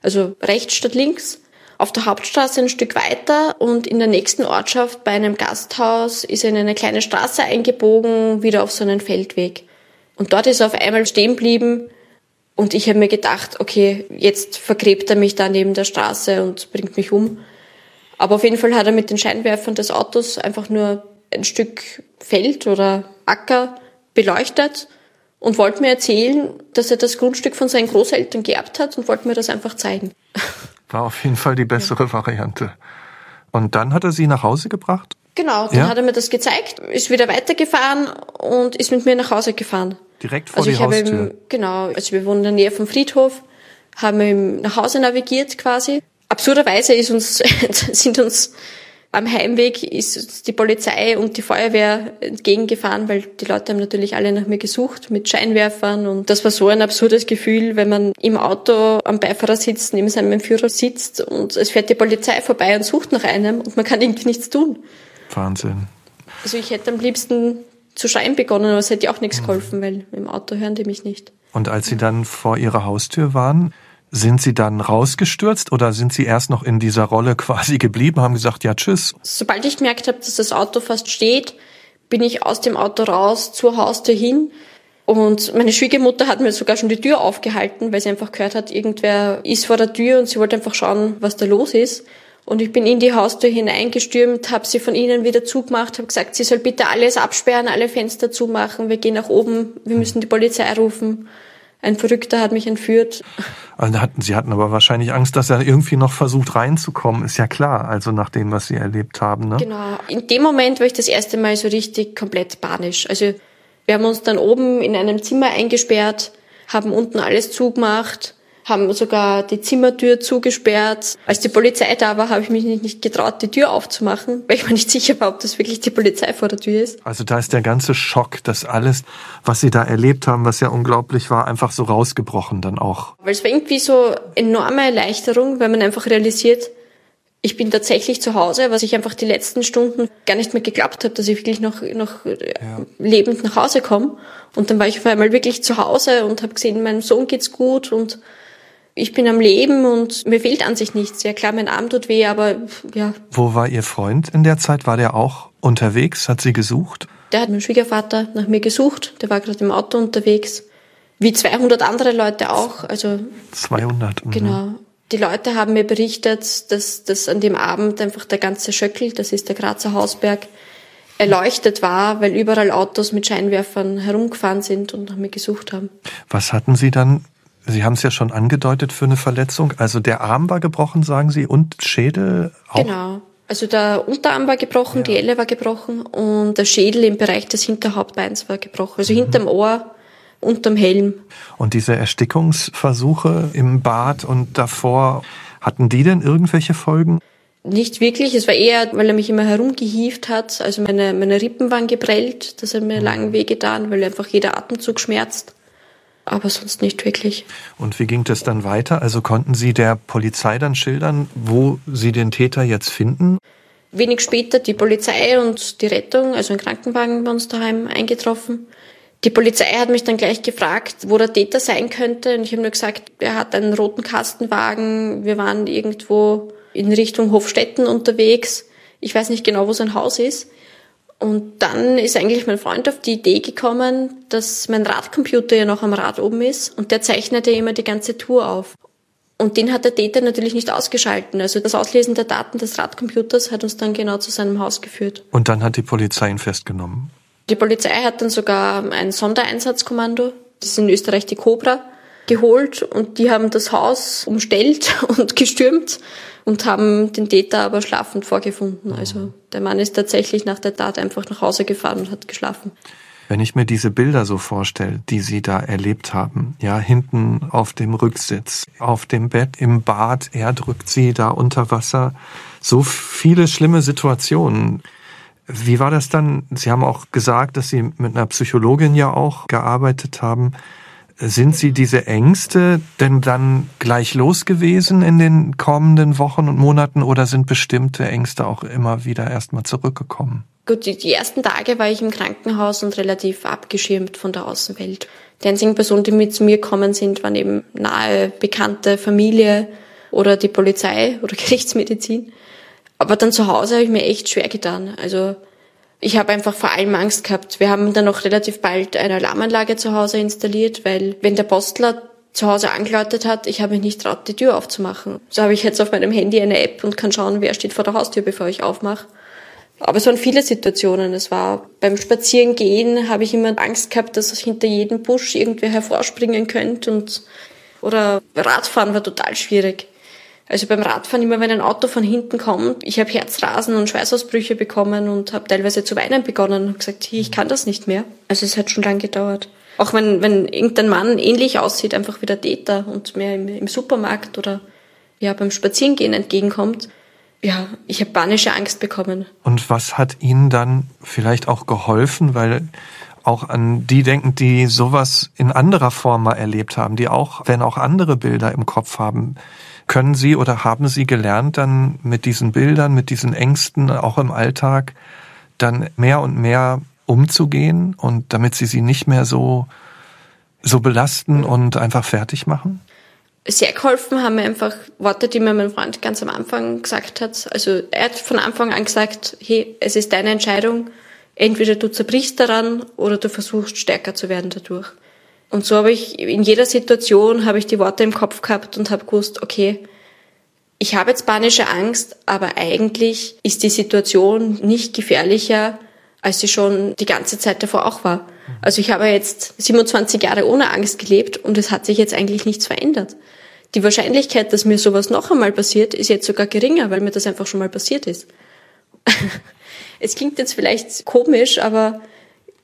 also rechts statt links. Auf der Hauptstraße ein Stück weiter und in der nächsten Ortschaft bei einem Gasthaus ist er in eine kleine Straße eingebogen, wieder auf so einen Feldweg. Und dort ist er auf einmal stehen geblieben und ich habe mir gedacht, okay, jetzt vergräbt er mich da neben der Straße und bringt mich um. Aber auf jeden Fall hat er mit den Scheinwerfern des Autos einfach nur ein Stück Feld oder Acker beleuchtet und wollte mir erzählen, dass er das Grundstück von seinen Großeltern geerbt hat und wollte mir das einfach zeigen. War auf jeden Fall die bessere ja. Variante. Und dann hat er sie nach Hause gebracht? Genau, dann ja? hat er mir das gezeigt, ist wieder weitergefahren und ist mit mir nach Hause gefahren. Direkt vor also die ich Haustür? Habe ihm, genau, also wir wohnen in der Nähe vom Friedhof, haben ihm nach Hause navigiert quasi Absurderweise ist uns, sind uns am Heimweg ist die Polizei und die Feuerwehr entgegengefahren, weil die Leute haben natürlich alle nach mir gesucht mit Scheinwerfern und das war so ein absurdes Gefühl, wenn man im Auto am Beifahrersitz neben seinem Führer sitzt und es fährt die Polizei vorbei und sucht nach einem und man kann irgendwie nichts tun. Wahnsinn. Also ich hätte am liebsten zu schreien begonnen, aber es hätte auch nichts geholfen, weil im Auto hören die mich nicht. Und als Sie dann vor Ihrer Haustür waren, sind Sie dann rausgestürzt oder sind Sie erst noch in dieser Rolle quasi geblieben, haben gesagt, ja, tschüss? Sobald ich gemerkt habe, dass das Auto fast steht, bin ich aus dem Auto raus zur Haustür hin. Und meine Schwiegermutter hat mir sogar schon die Tür aufgehalten, weil sie einfach gehört hat, irgendwer ist vor der Tür und sie wollte einfach schauen, was da los ist. Und ich bin in die Haustür hineingestürmt, habe sie von innen wieder zugemacht, habe gesagt, sie soll bitte alles absperren, alle Fenster zumachen, wir gehen nach oben, wir müssen die Polizei rufen. Ein Verrückter hat mich entführt. Sie hatten aber wahrscheinlich Angst, dass er irgendwie noch versucht reinzukommen, ist ja klar, also nach dem, was Sie erlebt haben. Ne? Genau. In dem Moment war ich das erste Mal so richtig komplett panisch. Also wir haben uns dann oben in einem Zimmer eingesperrt, haben unten alles zugemacht, haben sogar die Zimmertür zugesperrt. Als die Polizei da war, habe ich mich nicht getraut, die Tür aufzumachen, weil ich mir nicht sicher war, ob das wirklich die Polizei vor der Tür ist. Also da ist der ganze Schock, dass alles, was Sie da erlebt haben, was ja unglaublich war, einfach so rausgebrochen dann auch. Weil es war irgendwie so enorme Erleichterung, weil man einfach realisiert, ich bin tatsächlich zu Hause, was ich einfach die letzten Stunden gar nicht mehr geglaubt habe, dass ich wirklich noch, noch ja. lebend nach Hause komme. Und dann war ich auf einmal wirklich zu Hause und habe gesehen, meinem Sohn geht's gut und ich bin am Leben und mir fehlt an sich nichts. Ja klar, mein Arm tut weh, aber ja. Wo war Ihr Freund in der Zeit? War der auch unterwegs? Hat Sie gesucht? Der hat mein Schwiegervater nach mir gesucht. Der war gerade im Auto unterwegs. Wie 200 andere Leute auch. Also 200. Mhm. Genau. Die Leute haben mir berichtet, dass, dass an dem Abend einfach der ganze Schöckel, das ist der Grazer Hausberg, erleuchtet war, weil überall Autos mit Scheinwerfern herumgefahren sind und nach mir gesucht haben. Was hatten Sie dann Sie haben es ja schon angedeutet für eine Verletzung. Also der Arm war gebrochen, sagen Sie, und Schädel auch? Genau. Also der Unterarm war gebrochen, ja. die Elle war gebrochen und der Schädel im Bereich des Hinterhauptbeins war gebrochen. Also mhm. hinterm Ohr, unterm Helm. Und diese Erstickungsversuche im Bad und davor, hatten die denn irgendwelche Folgen? Nicht wirklich. Es war eher, weil er mich immer herumgehieft hat. Also meine, meine Rippen waren geprellt. Das hat mir mhm. lang wehgetan, weil einfach jeder Atemzug schmerzt aber sonst nicht wirklich. Und wie ging das dann weiter? Also konnten Sie der Polizei dann schildern, wo Sie den Täter jetzt finden? Wenig später die Polizei und die Rettung, also ein Krankenwagen bei uns daheim eingetroffen. Die Polizei hat mich dann gleich gefragt, wo der Täter sein könnte. Und ich habe nur gesagt, er hat einen roten Kastenwagen. Wir waren irgendwo in Richtung Hofstetten unterwegs. Ich weiß nicht genau, wo sein Haus ist. Und dann ist eigentlich mein Freund auf die Idee gekommen, dass mein Radcomputer ja noch am Rad oben ist und der zeichnet ja immer die ganze Tour auf. Und den hat der Täter natürlich nicht ausgeschalten. Also das Auslesen der Daten des Radcomputers hat uns dann genau zu seinem Haus geführt. Und dann hat die Polizei ihn festgenommen. Die Polizei hat dann sogar ein Sondereinsatzkommando, das ist in Österreich die Cobra, geholt und die haben das Haus umstellt und gestürmt und haben den Täter aber schlafend vorgefunden. Also der Mann ist tatsächlich nach der Tat einfach nach Hause gefahren und hat geschlafen. Wenn ich mir diese Bilder so vorstelle, die Sie da erlebt haben, ja, hinten auf dem Rücksitz, auf dem Bett, im Bad, er drückt Sie da unter Wasser, so viele schlimme Situationen. Wie war das dann? Sie haben auch gesagt, dass Sie mit einer Psychologin ja auch gearbeitet haben. Sind Sie diese Ängste denn dann gleich los gewesen in den kommenden Wochen und Monaten oder sind bestimmte Ängste auch immer wieder erstmal zurückgekommen? Gut, die, die ersten Tage war ich im Krankenhaus und relativ abgeschirmt von der Außenwelt. Die einzigen Personen, die mit zu mir gekommen sind, waren eben nahe Bekannte, Familie oder die Polizei oder Gerichtsmedizin. Aber dann zu Hause habe ich mir echt schwer getan. Also ich habe einfach vor allem Angst gehabt. Wir haben dann auch relativ bald eine Alarmanlage zu Hause installiert, weil wenn der Postler zu Hause angeläutet hat, ich habe mich nicht traut, die Tür aufzumachen. So habe ich jetzt auf meinem Handy eine App und kann schauen, wer steht vor der Haustür, bevor ich aufmache. Aber es waren viele Situationen. Es war beim Spazierengehen habe ich immer Angst gehabt, dass hinter jedem Busch irgendwer hervorspringen könnte und oder Radfahren war total schwierig. Also beim Radfahren immer, wenn ein Auto von hinten kommt, ich habe Herzrasen und Schweißausbrüche bekommen und habe teilweise zu weinen begonnen und gesagt, ich kann das nicht mehr. Also es hat schon lange gedauert. Auch wenn, wenn irgendein Mann ähnlich aussieht, einfach wie der Täter und mir im, im Supermarkt oder ja beim Spazierengehen entgegenkommt, ja, ich habe panische Angst bekommen. Und was hat Ihnen dann vielleicht auch geholfen, weil auch an die denken, die sowas in anderer Form mal erlebt haben, die auch, wenn auch andere Bilder im Kopf haben, können Sie oder haben Sie gelernt, dann mit diesen Bildern, mit diesen Ängsten, auch im Alltag, dann mehr und mehr umzugehen und damit sie sie nicht mehr so, so belasten und einfach fertig machen? Sehr geholfen haben mir einfach Worte, die mir mein Freund ganz am Anfang gesagt hat. Also er hat von Anfang an gesagt, hey, es ist deine Entscheidung. Entweder du zerbrichst daran oder du versuchst stärker zu werden dadurch. Und so habe ich in jeder Situation habe ich die Worte im Kopf gehabt und habe gewusst, okay, ich habe jetzt panische Angst, aber eigentlich ist die Situation nicht gefährlicher, als sie schon die ganze Zeit davor auch war. Also ich habe jetzt 27 Jahre ohne Angst gelebt und es hat sich jetzt eigentlich nichts verändert. Die Wahrscheinlichkeit, dass mir sowas noch einmal passiert, ist jetzt sogar geringer, weil mir das einfach schon mal passiert ist. es klingt jetzt vielleicht komisch, aber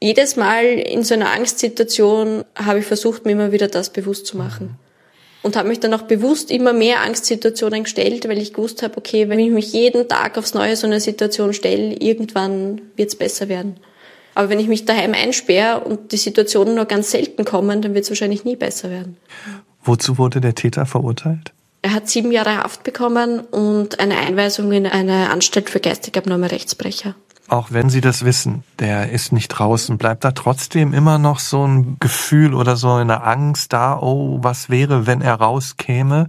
jedes Mal in so einer Angstsituation habe ich versucht, mir immer wieder das bewusst zu machen. Und habe mich dann auch bewusst immer mehr Angstsituationen gestellt, weil ich gewusst habe, okay, wenn ich mich jeden Tag aufs Neue so eine Situation stelle, irgendwann wird es besser werden. Aber wenn ich mich daheim einsperre und die Situationen nur ganz selten kommen, dann wird es wahrscheinlich nie besser werden. Wozu wurde der Täter verurteilt? Er hat sieben Jahre Haft bekommen und eine Einweisung in eine Anstalt für geistig abnorme Rechtsbrecher. Auch wenn Sie das wissen, der ist nicht draußen, bleibt da trotzdem immer noch so ein Gefühl oder so eine Angst da, oh, was wäre, wenn er rauskäme?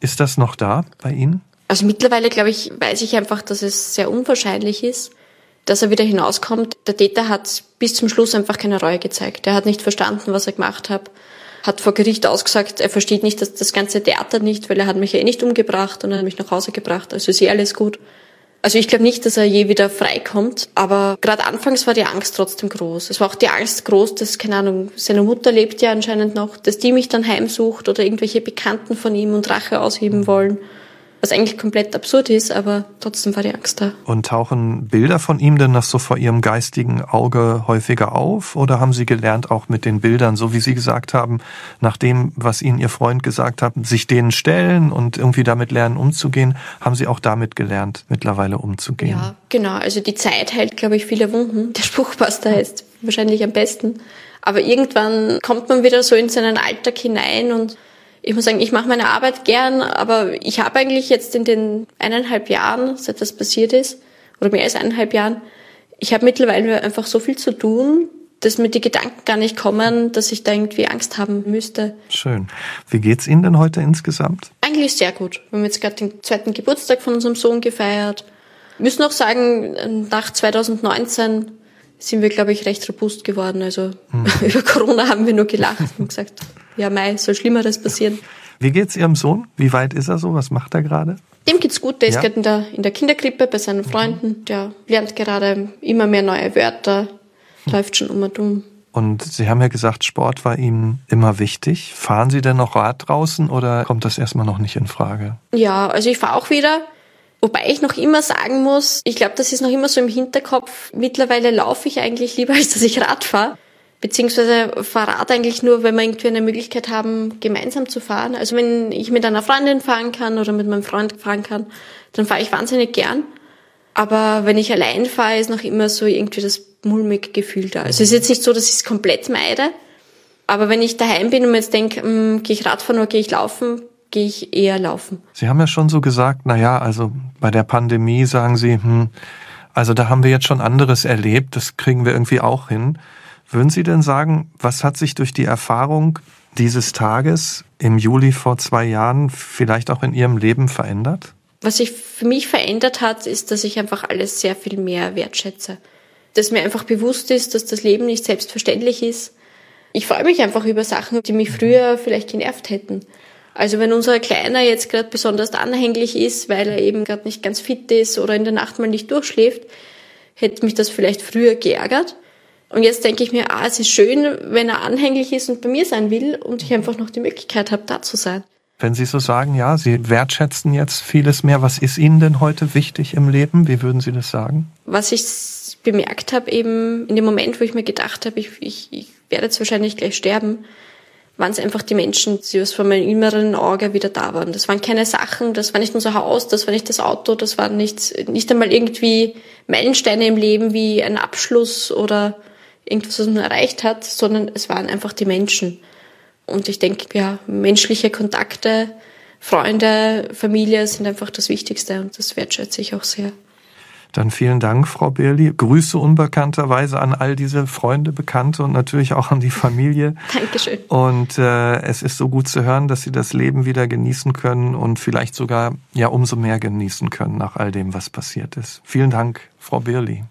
Ist das noch da bei Ihnen? Also mittlerweile, glaube ich, weiß ich einfach, dass es sehr unwahrscheinlich ist, dass er wieder hinauskommt. Der Täter hat bis zum Schluss einfach keine Reue gezeigt. Er hat nicht verstanden, was er gemacht hat hat vor Gericht ausgesagt, er versteht nicht dass das ganze Theater nicht, weil er hat mich ja eh nicht umgebracht und er hat mich nach Hause gebracht. Also ist eh alles gut. Also ich glaube nicht, dass er je wieder freikommt, aber gerade anfangs war die Angst trotzdem groß. Es war auch die Angst groß, dass, keine Ahnung, seine Mutter lebt ja anscheinend noch, dass die mich dann heimsucht oder irgendwelche Bekannten von ihm und Rache ausheben wollen was eigentlich komplett absurd ist, aber trotzdem war die Angst da. Und tauchen Bilder von ihm denn noch so vor Ihrem geistigen Auge häufiger auf? Oder haben Sie gelernt, auch mit den Bildern, so wie Sie gesagt haben, nach dem, was Ihnen Ihr Freund gesagt hat, sich denen stellen und irgendwie damit lernen umzugehen? Haben Sie auch damit gelernt, mittlerweile umzugehen? Ja, genau. Also die Zeit heilt, glaube ich, viele Wunden. Der Spruch passt da jetzt wahrscheinlich am besten. Aber irgendwann kommt man wieder so in seinen Alltag hinein und ich muss sagen, ich mache meine Arbeit gern, aber ich habe eigentlich jetzt in den eineinhalb Jahren, seit das passiert ist, oder mehr als eineinhalb Jahren, ich habe mittlerweile einfach so viel zu tun, dass mir die Gedanken gar nicht kommen, dass ich da irgendwie Angst haben müsste. Schön. Wie geht's Ihnen denn heute insgesamt? Eigentlich sehr gut. Wir haben jetzt gerade den zweiten Geburtstag von unserem Sohn gefeiert. Wir müssen auch sagen, nach 2019 sind wir, glaube ich, recht robust geworden. Also hm. über Corona haben wir nur gelacht und gesagt, ja, Mai, soll Schlimmeres passieren. Wie geht's Ihrem Sohn? Wie weit ist er so? Was macht er gerade? Dem geht's gut. Der ja. ist gerade in der, in der Kinderkrippe bei seinen Freunden. Der lernt gerade immer mehr neue Wörter, läuft schon um und um. Und Sie haben ja gesagt, Sport war Ihnen immer wichtig. Fahren Sie denn noch Rad draußen oder kommt das erstmal noch nicht in Frage? Ja, also ich fahre auch wieder. Wobei ich noch immer sagen muss, ich glaube, das ist noch immer so im Hinterkopf. Mittlerweile laufe ich eigentlich lieber, als dass ich Rad fahre beziehungsweise Fahrrad eigentlich nur, wenn wir irgendwie eine Möglichkeit haben, gemeinsam zu fahren. Also wenn ich mit einer Freundin fahren kann oder mit meinem Freund fahren kann, dann fahre ich wahnsinnig gern. Aber wenn ich allein fahre, ist noch immer so irgendwie das mulmige Gefühl da. Also es ist jetzt nicht so, dass ich es komplett meide. Aber wenn ich daheim bin und mir jetzt denke, hm, gehe ich Radfahren oder gehe ich laufen, gehe ich eher laufen. Sie haben ja schon so gesagt, na ja, also bei der Pandemie sagen Sie, hm, also da haben wir jetzt schon anderes erlebt, das kriegen wir irgendwie auch hin. Würden Sie denn sagen, was hat sich durch die Erfahrung dieses Tages im Juli vor zwei Jahren vielleicht auch in Ihrem Leben verändert? Was sich für mich verändert hat, ist, dass ich einfach alles sehr viel mehr wertschätze. Dass mir einfach bewusst ist, dass das Leben nicht selbstverständlich ist. Ich freue mich einfach über Sachen, die mich früher vielleicht genervt hätten. Also wenn unser Kleiner jetzt gerade besonders anhänglich ist, weil er eben gerade nicht ganz fit ist oder in der Nacht mal nicht durchschläft, hätte mich das vielleicht früher geärgert. Und jetzt denke ich mir, ah, es ist schön, wenn er anhänglich ist und bei mir sein will und ich einfach noch die Möglichkeit habe, da zu sein. Wenn Sie so sagen, ja, Sie wertschätzen jetzt vieles mehr, was ist Ihnen denn heute wichtig im Leben? Wie würden Sie das sagen? Was ich bemerkt habe, eben in dem Moment, wo ich mir gedacht habe, ich, ich, ich werde jetzt wahrscheinlich gleich sterben, waren es einfach die Menschen, die aus von meinem inneren Auge wieder da waren. Das waren keine Sachen, das war nicht unser Haus, das war nicht das Auto, das waren nicht, nicht einmal irgendwie Meilensteine im Leben wie ein Abschluss oder irgendwas, was man erreicht hat, sondern es waren einfach die Menschen. Und ich denke, ja, menschliche Kontakte, Freunde, Familie sind einfach das Wichtigste und das wertschätze ich auch sehr. Dann vielen Dank, Frau Birli. Grüße unbekannterweise an all diese Freunde, Bekannte und natürlich auch an die Familie. Dankeschön. Und äh, es ist so gut zu hören, dass Sie das Leben wieder genießen können und vielleicht sogar ja umso mehr genießen können nach all dem, was passiert ist. Vielen Dank, Frau Birli.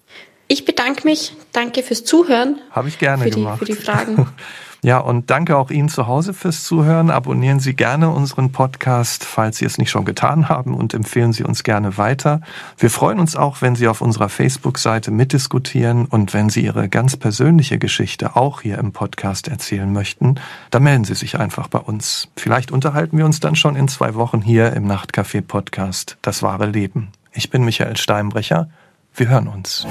Ich bedanke mich. Danke fürs Zuhören. Habe ich gerne für die, gemacht. Für die Fragen. Ja, und danke auch Ihnen zu Hause fürs Zuhören. Abonnieren Sie gerne unseren Podcast, falls Sie es nicht schon getan haben und empfehlen Sie uns gerne weiter. Wir freuen uns auch, wenn Sie auf unserer Facebook-Seite mitdiskutieren und wenn Sie Ihre ganz persönliche Geschichte auch hier im Podcast erzählen möchten, dann melden Sie sich einfach bei uns. Vielleicht unterhalten wir uns dann schon in zwei Wochen hier im Nachtcafé Podcast Das wahre Leben. Ich bin Michael Steinbrecher. Wir hören uns.